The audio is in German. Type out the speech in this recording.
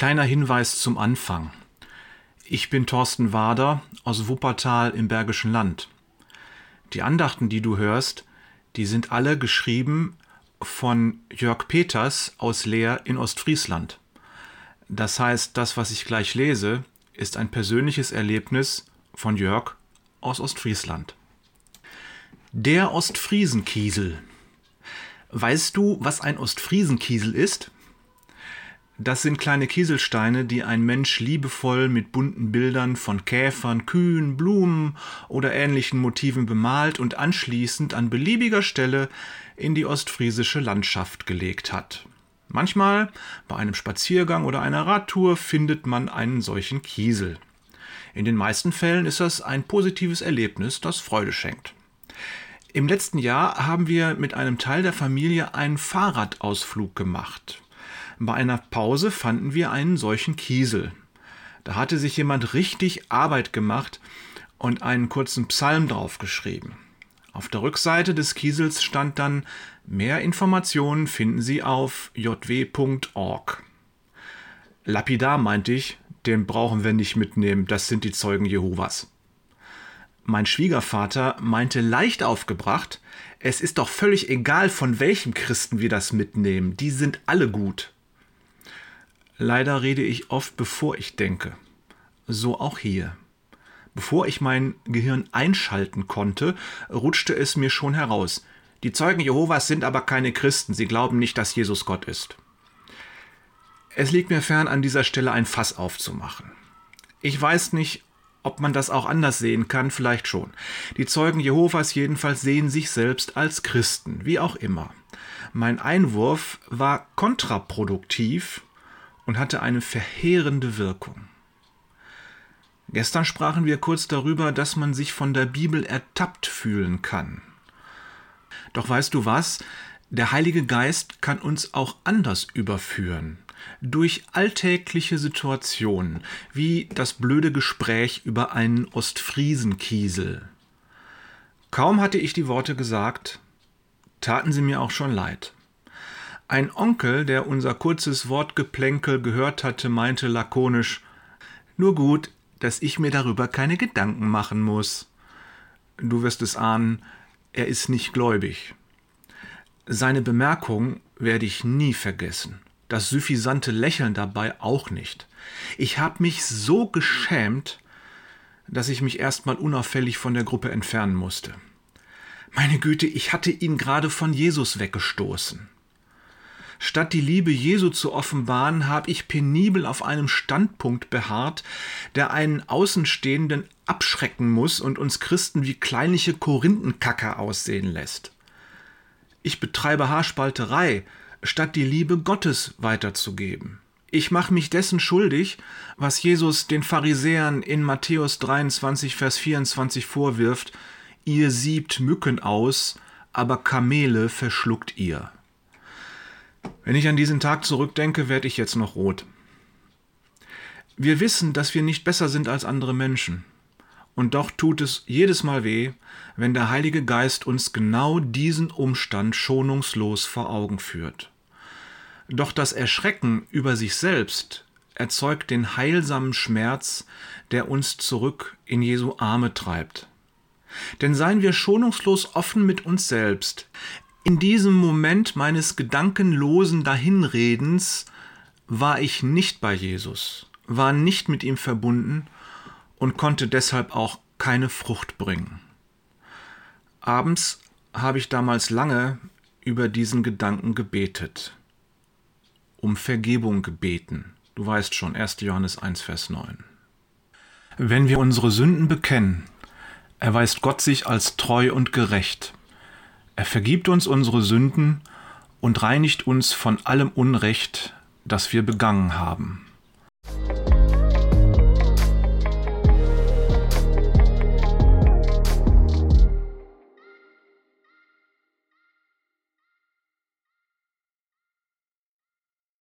kleiner Hinweis zum Anfang. Ich bin Thorsten Wader aus Wuppertal im Bergischen Land. Die Andachten, die du hörst, die sind alle geschrieben von Jörg Peters aus Leer in Ostfriesland. Das heißt, das, was ich gleich lese, ist ein persönliches Erlebnis von Jörg aus Ostfriesland. Der Ostfriesenkiesel. Weißt du, was ein Ostfriesenkiesel ist? Das sind kleine Kieselsteine, die ein Mensch liebevoll mit bunten Bildern von Käfern, Kühen, Blumen oder ähnlichen Motiven bemalt und anschließend an beliebiger Stelle in die ostfriesische Landschaft gelegt hat. Manchmal, bei einem Spaziergang oder einer Radtour, findet man einen solchen Kiesel. In den meisten Fällen ist das ein positives Erlebnis, das Freude schenkt. Im letzten Jahr haben wir mit einem Teil der Familie einen Fahrradausflug gemacht. Bei einer Pause fanden wir einen solchen Kiesel. Da hatte sich jemand richtig Arbeit gemacht und einen kurzen Psalm draufgeschrieben. Auf der Rückseite des Kiesels stand dann Mehr Informationen finden Sie auf jw.org. Lapidar meinte ich, den brauchen wir nicht mitnehmen, das sind die Zeugen Jehovas. Mein Schwiegervater meinte leicht aufgebracht, es ist doch völlig egal, von welchem Christen wir das mitnehmen, die sind alle gut. Leider rede ich oft, bevor ich denke. So auch hier. Bevor ich mein Gehirn einschalten konnte, rutschte es mir schon heraus. Die Zeugen Jehovas sind aber keine Christen, sie glauben nicht, dass Jesus Gott ist. Es liegt mir fern, an dieser Stelle ein Fass aufzumachen. Ich weiß nicht, ob man das auch anders sehen kann, vielleicht schon. Die Zeugen Jehovas jedenfalls sehen sich selbst als Christen, wie auch immer. Mein Einwurf war kontraproduktiv und hatte eine verheerende Wirkung. Gestern sprachen wir kurz darüber, dass man sich von der Bibel ertappt fühlen kann. Doch weißt du was? Der Heilige Geist kann uns auch anders überführen. Durch alltägliche Situationen, wie das blöde Gespräch über einen Ostfriesenkiesel. Kaum hatte ich die Worte gesagt, taten sie mir auch schon leid. Ein Onkel, der unser kurzes Wortgeplänkel gehört hatte, meinte lakonisch Nur gut, dass ich mir darüber keine Gedanken machen muss. Du wirst es ahnen, er ist nicht gläubig. Seine Bemerkung werde ich nie vergessen. Das suffisante Lächeln dabei auch nicht. Ich habe mich so geschämt, dass ich mich erstmal unauffällig von der Gruppe entfernen musste. Meine Güte, ich hatte ihn gerade von Jesus weggestoßen. Statt die Liebe Jesu zu offenbaren, habe ich penibel auf einem Standpunkt beharrt, der einen Außenstehenden abschrecken muss und uns Christen wie kleinliche Korinthenkacker aussehen lässt. Ich betreibe Haarspalterei, statt die Liebe Gottes weiterzugeben. Ich mache mich dessen schuldig, was Jesus den Pharisäern in Matthäus 23, Vers 24 vorwirft, ihr siebt Mücken aus, aber Kamele verschluckt ihr. Wenn ich an diesen Tag zurückdenke, werde ich jetzt noch rot. Wir wissen, dass wir nicht besser sind als andere Menschen. Und doch tut es jedes Mal weh, wenn der Heilige Geist uns genau diesen Umstand schonungslos vor Augen führt. Doch das Erschrecken über sich selbst erzeugt den heilsamen Schmerz, der uns zurück in Jesu Arme treibt. Denn seien wir schonungslos offen mit uns selbst, in diesem Moment meines gedankenlosen Dahinredens war ich nicht bei Jesus, war nicht mit ihm verbunden und konnte deshalb auch keine Frucht bringen. Abends habe ich damals lange über diesen Gedanken gebetet, um Vergebung gebeten. Du weißt schon, 1. Johannes 1, Vers 9. Wenn wir unsere Sünden bekennen, erweist Gott sich als treu und gerecht er vergibt uns unsere Sünden und reinigt uns von allem Unrecht, das wir begangen haben.